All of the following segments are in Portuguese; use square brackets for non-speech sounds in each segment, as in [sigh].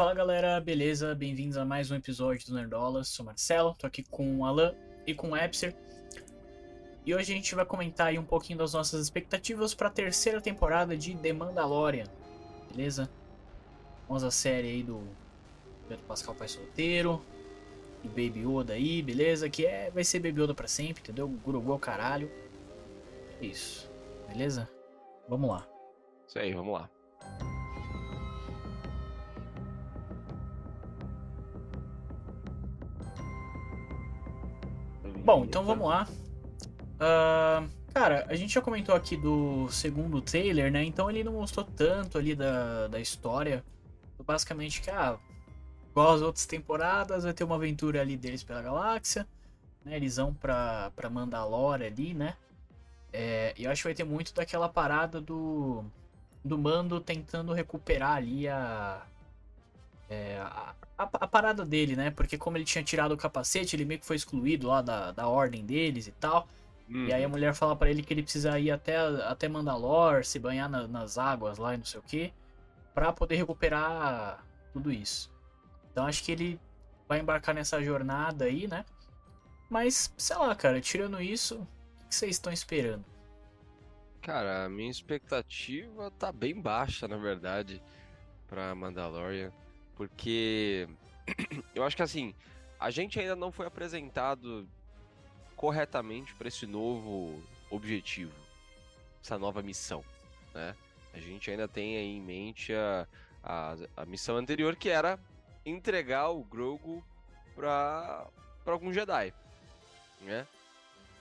Fala galera, beleza? Bem-vindos a mais um episódio do Nerdolas. Sou Marcelo, tô aqui com o Alan e com o Epser. E hoje a gente vai comentar aí um pouquinho das nossas expectativas para a terceira temporada de The Mandalorian, beleza? Vamos a série aí do Pedro Pascal Pai Solteiro e Baby Yoda aí, beleza? Que é, vai ser Baby Yoda pra sempre, entendeu? Gurugô caralho. Isso, beleza? Vamos lá. Isso aí, vamos lá. Bom, então vamos lá. Uh, cara, a gente já comentou aqui do segundo trailer, né? Então ele não mostrou tanto ali da, da história. Basicamente que, ah, igual as outras temporadas, vai ter uma aventura ali deles pela galáxia. Né? Eles vão pra, pra Mandalore ali, né? É, e eu acho que vai ter muito daquela parada do, do Mando tentando recuperar ali a, é, a, a, a, parada dele, né? Porque como ele tinha tirado o capacete, ele meio que foi excluído lá da, da ordem deles e tal. E aí a uhum. mulher fala para ele que ele precisa ir até, até Mandalor, se banhar na, nas águas lá e não sei o que, para poder recuperar tudo isso. Então acho que ele vai embarcar nessa jornada aí, né? Mas, sei lá, cara, tirando isso, o que vocês estão esperando? Cara, a minha expectativa tá bem baixa, na verdade, pra Mandalorian. Porque [clears throat] eu acho que assim, a gente ainda não foi apresentado corretamente para esse novo objetivo, essa nova missão, né? A gente ainda tem aí em mente a, a, a missão anterior que era entregar o Grogu para para algum Jedi, né?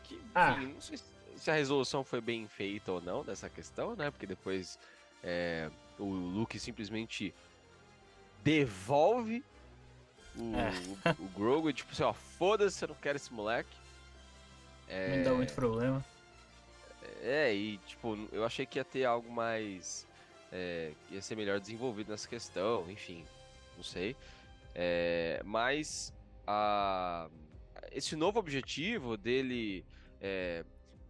Que, ah. enfim, não sei se a resolução foi bem feita ou não dessa questão, né? Porque depois é, o Luke simplesmente devolve o, é. o, o Grogu, tipo assim, ó, foda-se, eu não quero esse moleque. É... Não dá muito problema. É, e tipo, eu achei que ia ter algo mais. É, ia ser melhor desenvolvido nessa questão, enfim, não sei. É, mas a, esse novo objetivo dele é,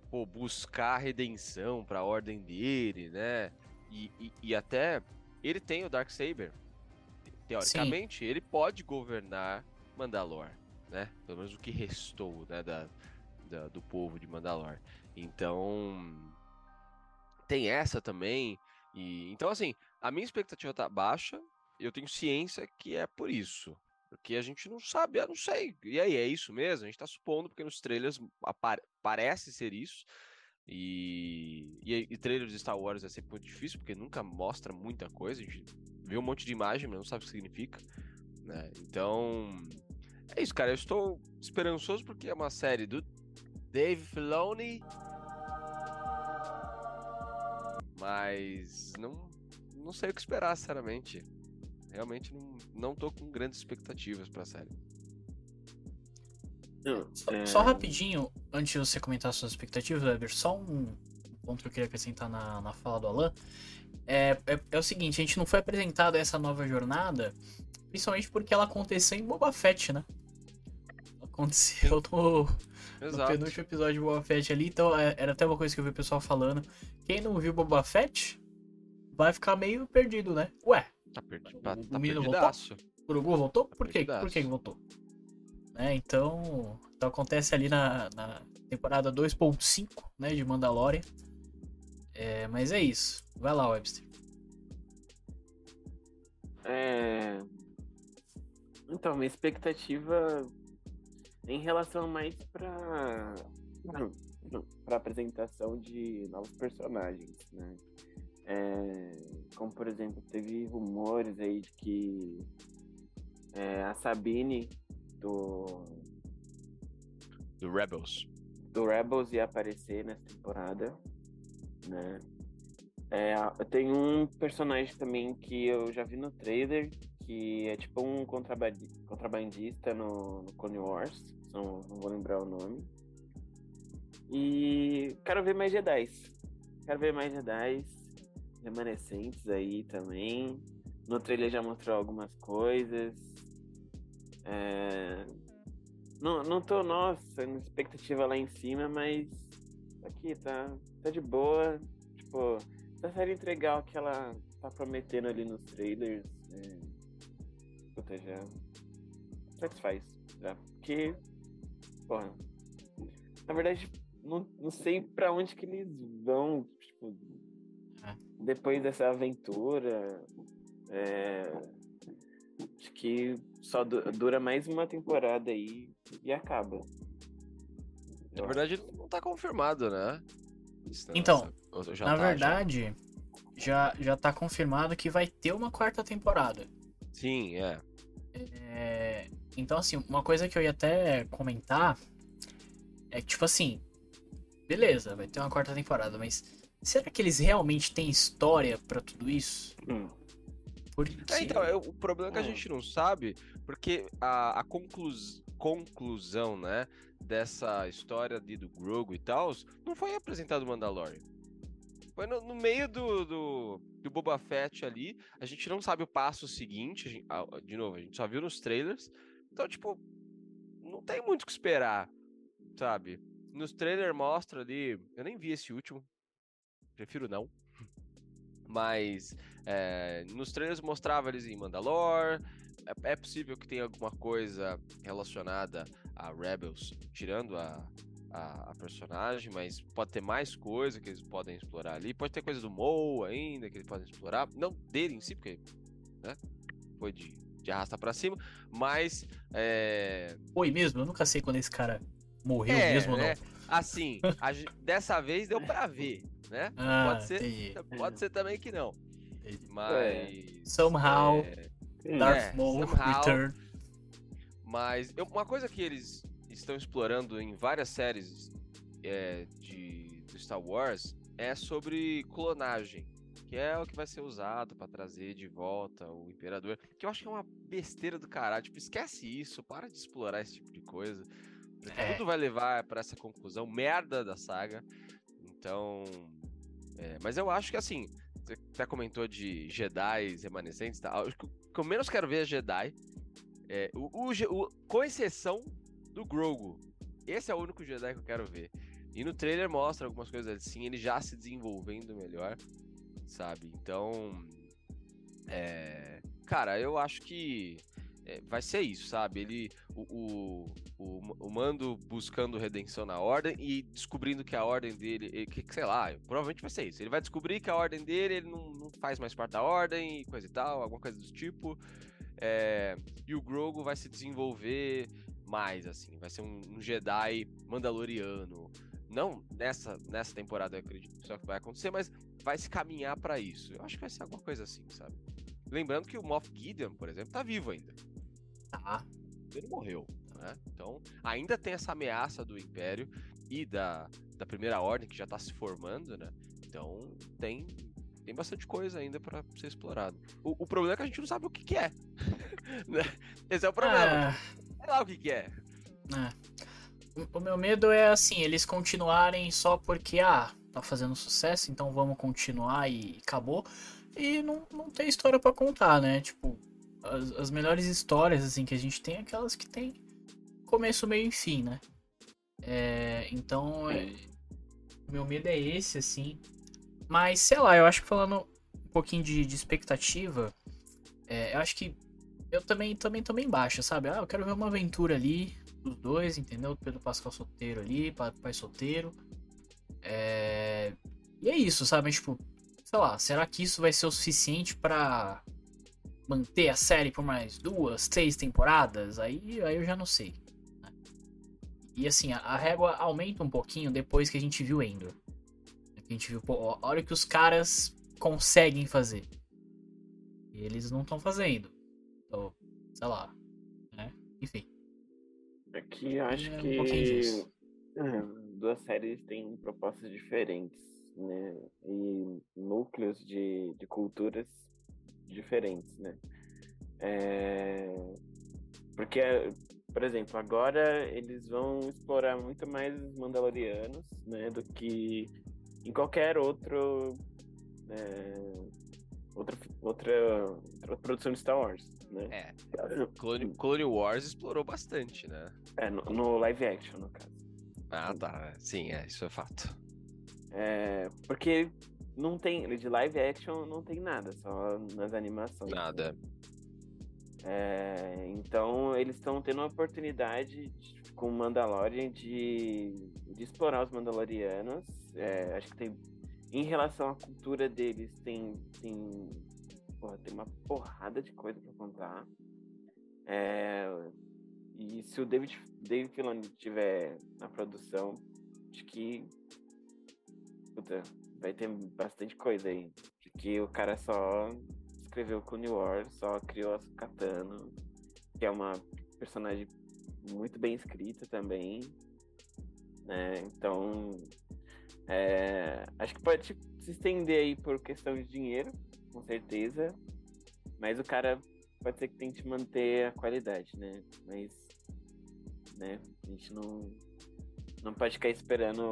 pô, buscar redenção para a ordem dele, né? E, e, e, até ele tem o Dark Saber, teoricamente, Sim. ele pode governar Mandalor, né? Pelo menos o que restou, né, da, da, do povo de Mandalor. Então, tem essa também. E então assim, a minha expectativa tá baixa. Eu tenho ciência que é por isso. Porque a gente não sabe, eu não sei. E aí, é isso mesmo? A gente tá supondo, porque nos trailers parece ser isso. E, e, e trailers de Star Wars é sempre muito difícil, porque nunca mostra muita coisa. A gente vê um monte de imagem, mas não sabe o que significa. Né? Então, é isso, cara. Eu estou esperançoso porque é uma série do Dave Filoni. Mas não, não sei o que esperar, sinceramente. Realmente não, não tô com grandes expectativas pra série. Só, é... só, rapidinho, antes de você comentar suas expectativas, Weber, só um ponto que eu queria acrescentar na, na fala do Alan. É, é, é, o seguinte, a gente não foi apresentado essa nova jornada, principalmente porque ela aconteceu em Boba Fett, né? Aconteceu no, no penúltimo episódio de Boba Fett ali, então é, era até uma coisa que eu vi o pessoal falando. Quem não viu Boba Fett vai ficar meio perdido, né? Ué, tá perdido, tá, o menino voltou? O Urugu voltou? Tá Por quê? Por que voltou? Né? Então, então acontece ali na, na temporada 2.5 né, de Mandalorian. É, mas é isso. Vai lá, Webster. É... Então, minha expectativa em relação mais para para apresentação de novos personagens, né? É, como por exemplo, teve rumores aí de que é, a Sabine do. Do Rebels. Do Rebels ia aparecer nessa temporada, né? É, tem um personagem também que eu já vi no trailer, que é tipo um contrabandista no, no Clone Wars, não, não vou lembrar o nome. E quero ver mais Jedi. Quero ver mais Jedi remanescentes aí também. No trailer já mostrou algumas coisas. É... Não, não tô, nossa, expectativa lá em cima, mas aqui tá, tá de boa. Tipo, essa série entregar o que ela tá prometendo ali nos trailers. É... puta, já. Satisfaz. Já. Porque. Porra. Na verdade, não, não sei pra onde que eles vão. Tipo, É. depois dessa aventura. É, que só du- dura mais uma temporada aí e acaba. Na verdade, não tá confirmado, né? Isso, Então, já Na tá, já? verdade, já, já tá confirmado que vai ter uma quarta temporada. Sim, é. É, então, assim, uma coisa que eu ia até comentar é que, tipo assim, beleza, vai ter uma quarta temporada, mas será que eles realmente têm história pra tudo isso? Hum. É, então, é, o problema é que a Hum. gente não sabe, porque a, a conclus- conclusão, né, dessa história ali do Grogu e tal, não foi apresentado o Mandalorian. Foi no, no meio do, do, do Boba Fett ali, a gente não sabe o passo seguinte, gente- de novo, a gente só viu nos trailers, então, tipo, não tem muito o que esperar, sabe? Nos trailers mostra ali, eu nem vi esse último, prefiro não, mas é, nos trailers mostrava eles em Mandalore. É, é possível que tenha alguma coisa relacionada a Rebels, tirando a, a, a personagem, mas pode ter mais coisa que eles podem explorar ali. Pode ter coisa do Mo ainda que eles podem explorar. Não dele em si, porque né, foi de, de arrasta pra cima. Mas é, Foi mesmo? Eu nunca sei quando esse cara morreu É, mesmo ou não. né? assim, a dessa vez deu pra ver, né? Ah, pode ser, entendi. pode ser também que não. entendi. Mas. Somehow, é, Darth é, Maul. Return. Mas eu- uma coisa que eles estão explorando em várias séries é, de do Star Wars é sobre clonagem, que é o que vai ser usado pra trazer de volta o Imperador, que eu acho que é uma besteira do caralho. Tipo, esquece isso, para de explorar esse tipo de coisa. Porque É. tudo vai levar pra essa conclusão merda da saga. Então, é, mas eu acho que assim, você até comentou de Jedi remanescentes? Acho que o que eu menos quero ver é Jedi. É, o, o o- com exceção do Grogu. Esse é o único Jedi que eu quero ver. E no trailer mostra algumas coisas assim, ele já se desenvolvendo melhor, sabe? Então, é, cara, eu acho que é, vai ser isso, sabe? Ele, o, o, o, o Mando buscando redenção na Ordem e descobrindo que a Ordem dele, eh, que, sei lá, provavelmente vai ser isso. Ele vai descobrir que a Ordem dele, ele não, não faz mais parte da Ordem e coisa e tal, alguma coisa do tipo. É, e o Grogu vai se desenvolver mais, assim, vai ser um, um Jedi mandaloriano. Não nessa, nessa temporada, eu acredito que vai acontecer, mas vai se caminhar pra isso. Eu acho que vai ser alguma coisa assim, sabe? Lembrando que o Moff Gideon, por exemplo, tá vivo ainda. Ele morreu, né? Então, ainda tem essa ameaça do Império e da, da Primeira Ordem, que já tá se formando, né? Então, tem, tem bastante coisa ainda pra ser explorado. O, o problema é que a gente não sabe o que, que é. [laughs] Né? Esse é o problema. Ah, Sei lá o que, que é. o- o meu medo é assim, eles continuarem só porque, ah, tá fazendo sucesso, então vamos continuar e acabou. E não, não tem história pra contar, né? Tipo, as, as melhores histórias, assim, que a gente tem é aquelas que tem começo, meio e fim, né? É, então, é, meu medo é esse, assim. Mas, sei lá, eu acho que falando um pouquinho de, de expectativa, é, eu acho que eu também, também tô bem baixa, sabe? Ah, eu quero ver uma aventura ali dos dois, entendeu? Pedro Pascal solteiro ali, pa- pai solteiro. É... E é isso, sabe? Tipo, sei lá, será que isso vai ser o suficiente pra manter a série por mais duas, três temporadas? Aí, aí eu já não sei. né? E assim, a, a régua aumenta um pouquinho depois que a gente viu Endor. A gente viu, pô, olha o que os caras conseguem fazer. E eles não estão fazendo. Então, sei lá. Né? Enfim. Aqui eu acho É um que ah, duas séries têm propostas diferentes, né? E núcleos de, de culturas diferentes, né? É, Porque, por exemplo, agora eles vão explorar muito mais os Mandalorianos, né? Do que em qualquer outro. é, Outra, outra, outra produção de Star Wars, né? É, Clone, Clone Wars explorou bastante, né? É, no, no live action, no caso. Ah, tá. Sim, é, isso é fato. É, porque não tem, de live action não tem nada, só nas animações. Nada. É, então eles estão tendo a oportunidade de, com o Mandalorian de, de explorar os Mandalorianos. É, acho que tem. Em relação à cultura deles, tem. tem, porra, tem uma porrada de coisa para contar. É, e se o David, David Filoni estiver na produção, acho que. Puta, vai ter bastante coisa aí. Porque o cara só escreveu Clone Wars, só criou a Katana, que é uma personagem muito bem escrita também. Né? Então, é, acho que pode se estender aí por questão de dinheiro, com certeza. Mas o cara pode ser que tente manter a qualidade, né? Mas, né? A gente não, não pode ficar esperando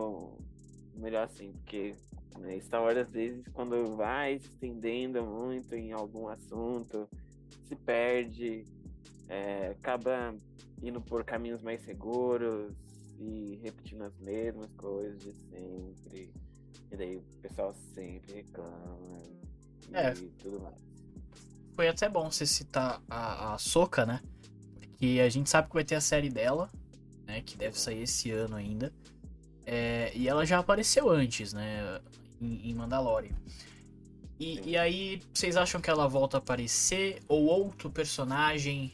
o melhor assim, porque né? Star Wars, às vezes, quando vai se estendendo muito em algum assunto, se perde, é, acaba indo por caminhos mais seguros e repetindo as mesmas coisas de sempre. E daí o pessoal sempre reclama e é. tudo mais. Foi até bom você citar a, a Soca, né? Porque a gente sabe que vai ter a série dela, né? Que deve sair esse ano ainda. É, e ela já apareceu antes, né? Em, Mandalorian. E, e, aí, vocês acham que ela volta a aparecer? Ou outro personagem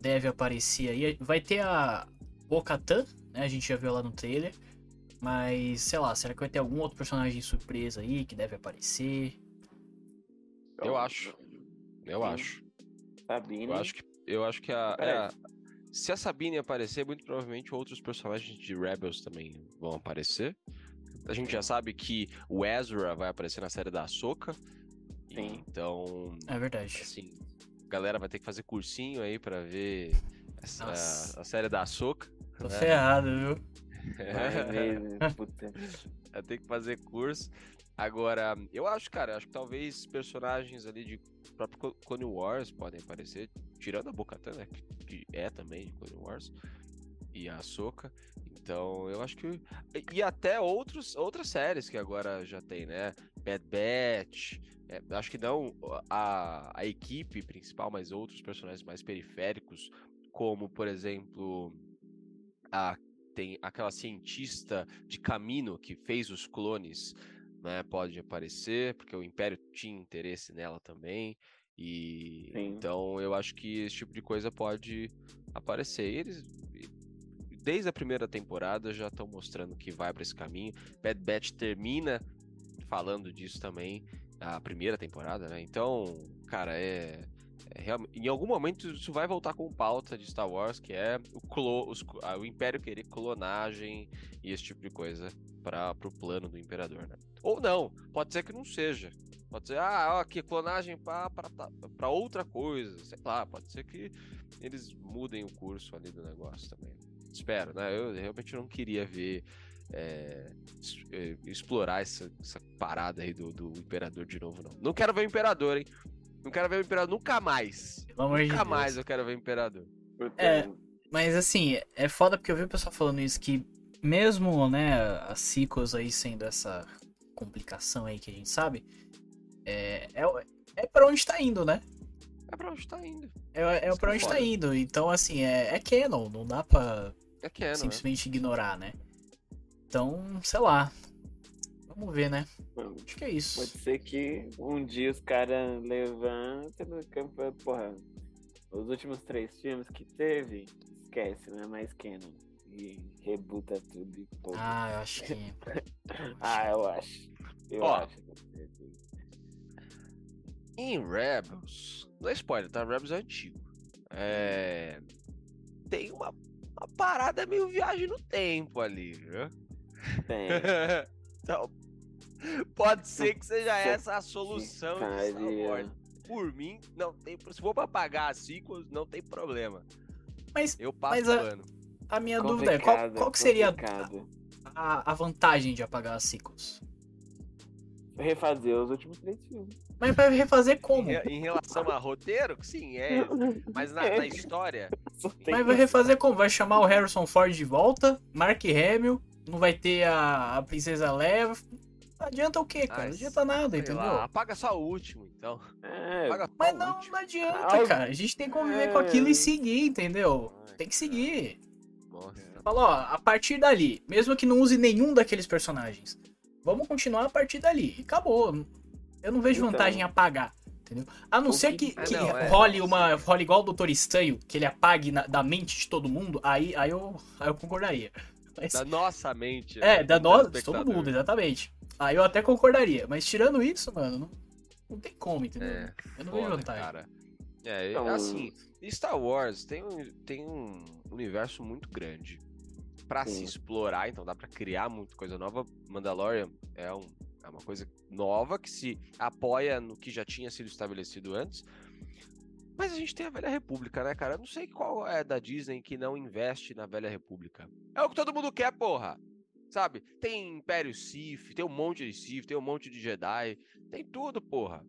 deve aparecer aí? Vai ter a Bo-Katan, né? A gente já viu ela no trailer. Mas, sei lá, será que vai ter algum outro personagem surpresa aí que deve aparecer? Eu acho. Eu Sim. acho. Sabine. Eu acho que, eu acho que a, é a, se a Sabine aparecer, muito provavelmente outros personagens de Rebels também vão aparecer. A gente já sabe que o Ezra vai aparecer na série da Ahsoka. Então. É verdade. Assim, a galera vai ter que fazer cursinho aí para ver essa, a série da Ahsoka. Tô né? ferrado, viu? [laughs] É, [laughs] puta. Vai ter que fazer curso. Agora, eu acho, cara, acho que talvez personagens ali de próprio Clone Wars podem aparecer, tirando a Bocatan, né, que é também de Clone Wars, e a Ahsoka. Então, eu acho que. E até outros, outras séries que agora já tem, né? Bad Batch. É, acho que não a, a equipe principal, mas outros personagens mais periféricos, como, por exemplo, a, tem aquela cientista de Camino que fez os clones, né? Pode aparecer, porque o Império tinha interesse nela também. E Sim. então eu acho que esse tipo de coisa pode aparecer. E eles desde a primeira temporada já estão mostrando que vai para esse caminho. Bad Batch termina falando disso também, a primeira temporada, né? Então, cara, é, é em algum momento isso vai voltar com pauta de Star Wars, que é o, clo, os, o Império querer clonagem e esse tipo de coisa para o plano do Imperador, né? Ou não, pode ser que não seja. Pode ser, ah, ó, que clonagem para outra coisa, sei lá, pode ser que eles mudem o curso ali do negócio também. Espero, né? Eu realmente não queria ver é, explorar essa, essa, parada aí do, do Imperador de novo, não. Não quero ver o Imperador, hein? Não quero ver o Imperador nunca mais. Pelo nunca de mais eu quero ver o Imperador. É, mas assim, é foda porque eu vi o pessoal falando isso, que mesmo, né, as sequels aí sendo essa complicação aí que a gente sabe, é, é, é pra onde tá indo, né? É pra onde tá indo. É, é pra onde tá indo. Então, assim, é, é canon, não dá pra é canon, né? simplesmente ignorar, né? Então, sei lá. Vamos ver, né? Acho que é isso. Pode ser que um dia os caras levantem no campo. Porra, os últimos três filmes que teve, esquece, não é mais canon. E rebuta tudo e porra. Ah, eu acho que. [laughs] ah, eu acho. Eu Ó, acho. Em Rebels, não é spoiler, tá? Rebels é antigo. É... Tem uma, uma parada meio viagem no tempo ali, viu? Tem. [laughs] então, pode ser que seja essa a solução de Star Wars. Por mim, não tem. Se for pra pagar as sequels, não tem problema. Mas, eu passo mas a, a, minha dúvida é: qual, qual que seria a, a, vantagem de apagar as sequels? Refazer os últimos três filmes. Mas vai refazer como? Em, em relação a roteiro, sim, é. Mas na, na história. Mas vai refazer como? Vai chamar o Harrison Ford de volta, Mark Hamill, não vai ter a, a Princesa Leia. Adianta o quê, cara? Ai, não adianta nada, entendeu? lá, apaga só o último, então. É, Apaga só Mas o não, último. não adianta, Ah, cara. A gente tem que conviver com aquilo e seguir, entendeu? Ai, Tem que seguir. Nossa. Fala, ó, a partir dali, mesmo que não use nenhum daqueles personagens, vamos continuar a partir dali. E acabou. Eu não vejo Então. vantagem em apagar. Entendeu? A não O ser que- que, Ah, que não, é. role uma. role igual o Doutor Estranho, que ele apague na- da mente de todo mundo, aí, aí, eu, aí eu concordaria. [laughs] Mas, Da nossa mente. é, né, da do nós, todo mundo, exatamente. Aí eu até concordaria. Mas tirando isso, mano, não, não tem como, entendeu? É, eu não vejo Foda, vantagem. cara. É, Então- assim, Star Wars tem um, tem um universo muito grande pra se explorar, então dá pra criar muita coisa nova. Mandalorian é, um, é uma coisa nova que se apoia no que já tinha sido estabelecido antes. Mas a gente tem a Velha República, né, cara? Eu não sei qual é da Disney que não investe na Velha República. É o que todo mundo quer, porra. Sabe? Tem Império Sith, tem um monte de Sith, tem um monte de Jedi, tem tudo, porra.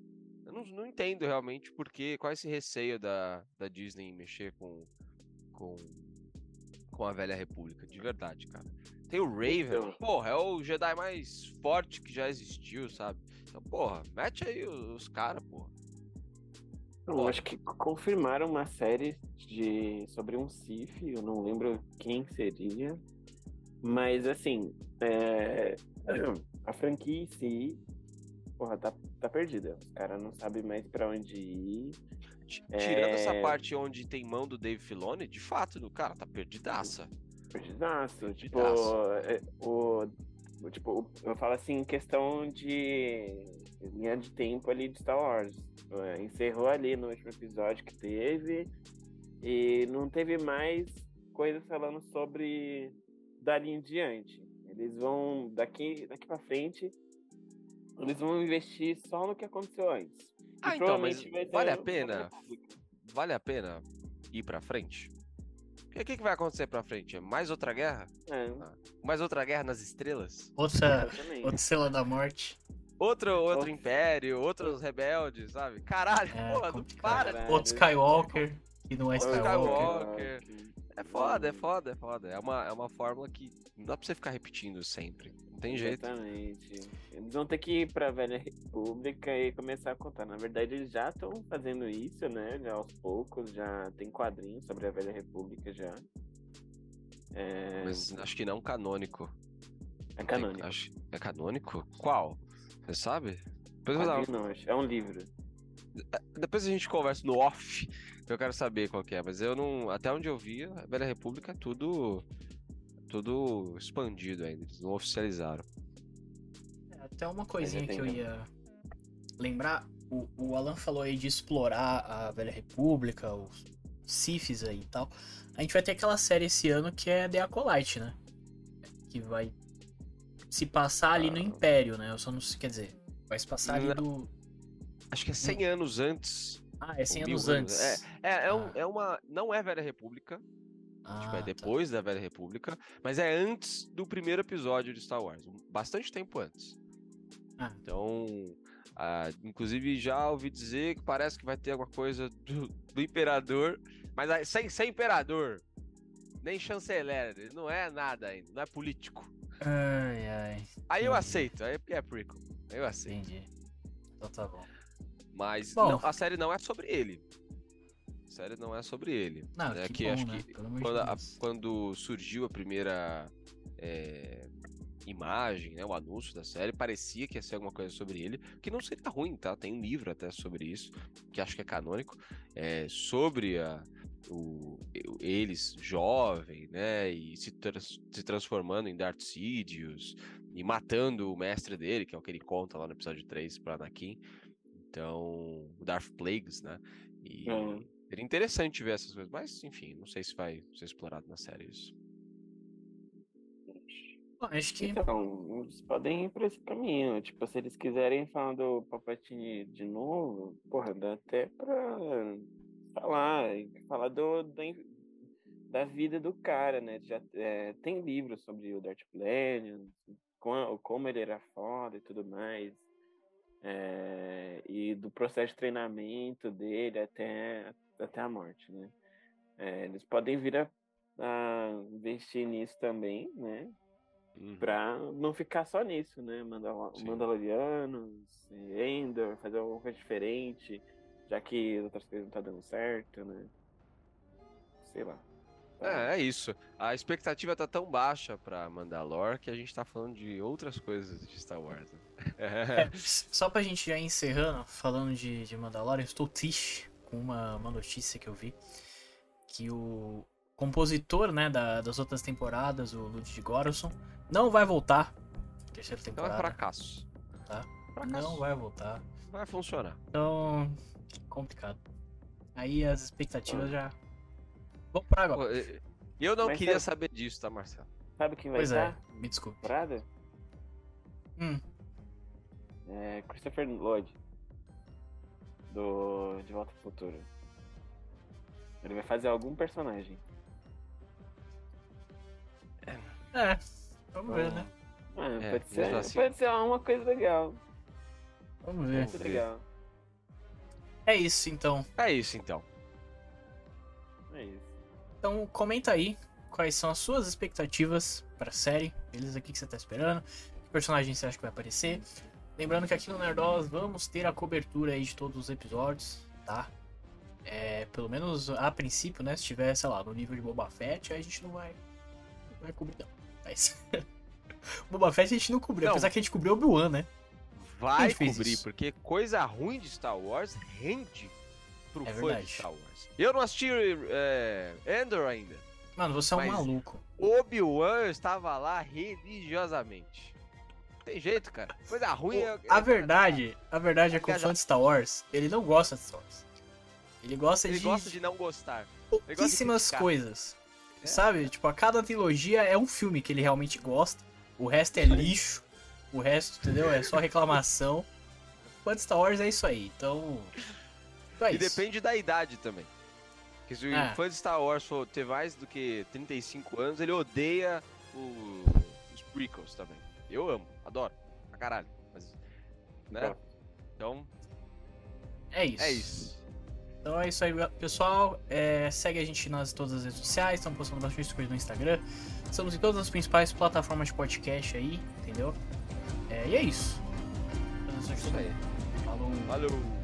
Eu não, não entendo realmente porque, qual é esse receio da, da Disney mexer com, com, com a Velha República, de verdade, cara. Tem o Raven, Então. porra, é o Jedi mais forte que já existiu, sabe? Então, porra, mete aí os, os caras, porra. Eu acho que confirmaram uma série de sobre um Sif, eu não lembro quem seria, mas assim, é, a franquia em si, porra, tá, tá perdida. Os caras não sabem mais pra onde ir. Ti- Tirando essa É. parte onde tem mão do Dave Filoni, de fato, o cara tá perdidaça. Perdidaço. Tipo, é, o, o- tipo, eu falo assim, questão de linha de tempo ali de Star Wars. É, encerrou ali no último episódio que teve e não teve mais coisas falando sobre dali em diante. Eles vão, daqui, daqui pra frente, eles vão investir só no que aconteceu antes. E Ah, então, mas vale a pena? Vale a pena ir pra frente? E o que, que vai acontecer pra frente? Mais outra guerra? É, Mais outra guerra nas estrelas? Outra, outra Estrela da Morte. Outro, outro império, outros rebeldes, sabe? Caralho, É, porra, não complicado. para. Outro Skywalker, que não é Skywalker. Skywalker. É foda, é foda, é foda. É uma, é uma fórmula que não dá pra você ficar repetindo sempre. Não tem jeito. Exatamente. Eles vão ter que ir pra Velha República e começar a contar. Na verdade, eles já estão fazendo isso, né? Já aos poucos, já tem quadrinhos sobre a Velha República já. É, Mas acho que não canônico. é Tem- canônico. acho- é canônico? Qual? Você sabe? Depois, eu dar não. É um livro. Depois a gente conversa no off, que eu quero saber qual que é. Mas eu não. Até onde eu vi, a Velha República é tudo. Tudo expandido ainda. Eles não oficializaram. É, Até uma coisinha que eu ia lembrar. O, o Alan falou aí de explorar a Velha República, os Sifis aí e tal. A gente vai ter aquela série esse ano que é The Acolyte, né? Que vai se passar ali no Ah. Império, né? Eu só não sei, quer dizer, vai se passar ali Não. do... Acho que é 100 anos antes. Ah, é 100 ou mil anos antes. É, é, um- Ah. é uma. Não é Velha República. Ah, tipo, é tá. depois da Velha República. Mas é antes do primeiro episódio de Star Wars. um- Bastante tempo antes. Ah. Então. ah, inclusive já ouvi dizer que parece que vai ter alguma coisa do, do imperador. Mas aí, sem, sem imperador. Nem chanceler. Ele não é nada ainda. Não é político. Ai, ai, Aí eu aceito. Aí é porque é prequel. Aí eu aceito. entendi. Então tá bom. Mas Bom. não, a série não é sobre ele. A série não é sobre ele. Não, É que, que bom, acho né? que Quando, a- quando surgiu a primeira é, imagem, né, o anúncio da série, parecia que ia ser alguma coisa sobre ele, que não seria ruim, tá? Tem um livro até sobre isso, que acho que é canônico, é, sobre a, o, eles jovem, né, e se, trans- se transformando em Darth Sidious, e matando o mestre dele, que é o que ele conta lá no episódio 3 para Anakin. Então, o Darth Plagueis, né? E É. seria interessante ver essas coisas, mas enfim, não sei se vai ser explorado na série isso. Bom, acho que Então, eles podem ir por esse caminho. Tipo, se eles quiserem falar do Palpatine de novo, porra, dá até pra falar, falar do, da, da vida do cara, né? Já é, tem livros sobre o Darth Plagueis, com- como ele era foda e tudo mais. É, e do processo de treinamento dele até, até a morte, né? É, eles podem vir a, a investir nisso também, né? Uhum. Pra não ficar só nisso, né? Mandal Sim. Mandalorianos, Endor, fazer alguma coisa diferente, já que as outras coisas não tá dando certo, né? Sei lá. É, é isso. A expectativa tá tão baixa pra Mandalore que a gente tá falando de outras coisas de Star Wars. né? [laughs] É, só pra gente já ir encerrando, falando de, de eu estou triste com uma, uma notícia que eu vi. Que o compositor né, da- das outras temporadas, o Ludwig Göransson, não vai voltar. Terceira Então é temporada. fracasso. Tá. Fracasso. não vai voltar. Vai funcionar. Então, complicado. Aí as expectativas já. Vamos por água. Eu não Mas queria sabe- saber disso, tá, Marcelo? Sabe quem vai Pois é, estar? me desculpe. Temporada? Hum, É Christopher Lloyd. Do De Volta pro Futuro. Ele vai fazer algum personagem. é. Vamos ver, né? Ah, É, pode, ser, assim. pode ser uma coisa legal. Vamos ver. Legal. É isso então. É isso então. É isso. Então comenta aí quais são as suas expectativas pra série. Beleza? O que que você tá esperando? Que personagem você acha que vai aparecer? Lembrando que aqui no Nerdolas vamos ter a cobertura aí de todos os episódios, tá? É, pelo menos a princípio, né? Se tiver, sei lá, no nível de Boba Fett, aí a gente não vai, não vai cobrir, não. Mas... [laughs] Boba Fett a gente não cobriu, Não. apesar que a gente cobriu Obi-Wan, né? Vai cobrir, isso? porque coisa ruim de Star Wars rende pro É fã verdade. de Star Wars. Eu não assisti é, Endor ainda. Mano, você é um maluco. Obi-Wan estava lá religiosamente. Tem jeito, cara. Coisa ruim é. A verdade, a verdade é que o fã de Star Wars, ele não gosta de Star Wars. Ele gosta Ele de gosta de não gostar. pouquíssimas coisas. É. Sabe? Tipo, a cada trilogia é um filme que ele realmente gosta. O resto é lixo. O resto, entendeu? É só reclamação. De Star Wars é isso aí. Então. Então é E isso. depende da idade também. Porque se o É. fã de Star Wars for ter mais do que 35 anos, ele odeia o- os prequels também. Eu amo, adoro. Pra caralho. Mas, né? Pronto. Então, É isso. é isso. Então é isso aí, pessoal. É, segue a gente nas todas as redes sociais. Estamos postando bastante coisa no Instagram. Estamos em todas as principais plataformas de podcast aí, entendeu? É, e é isso. Isso aí. Falou. Valeu.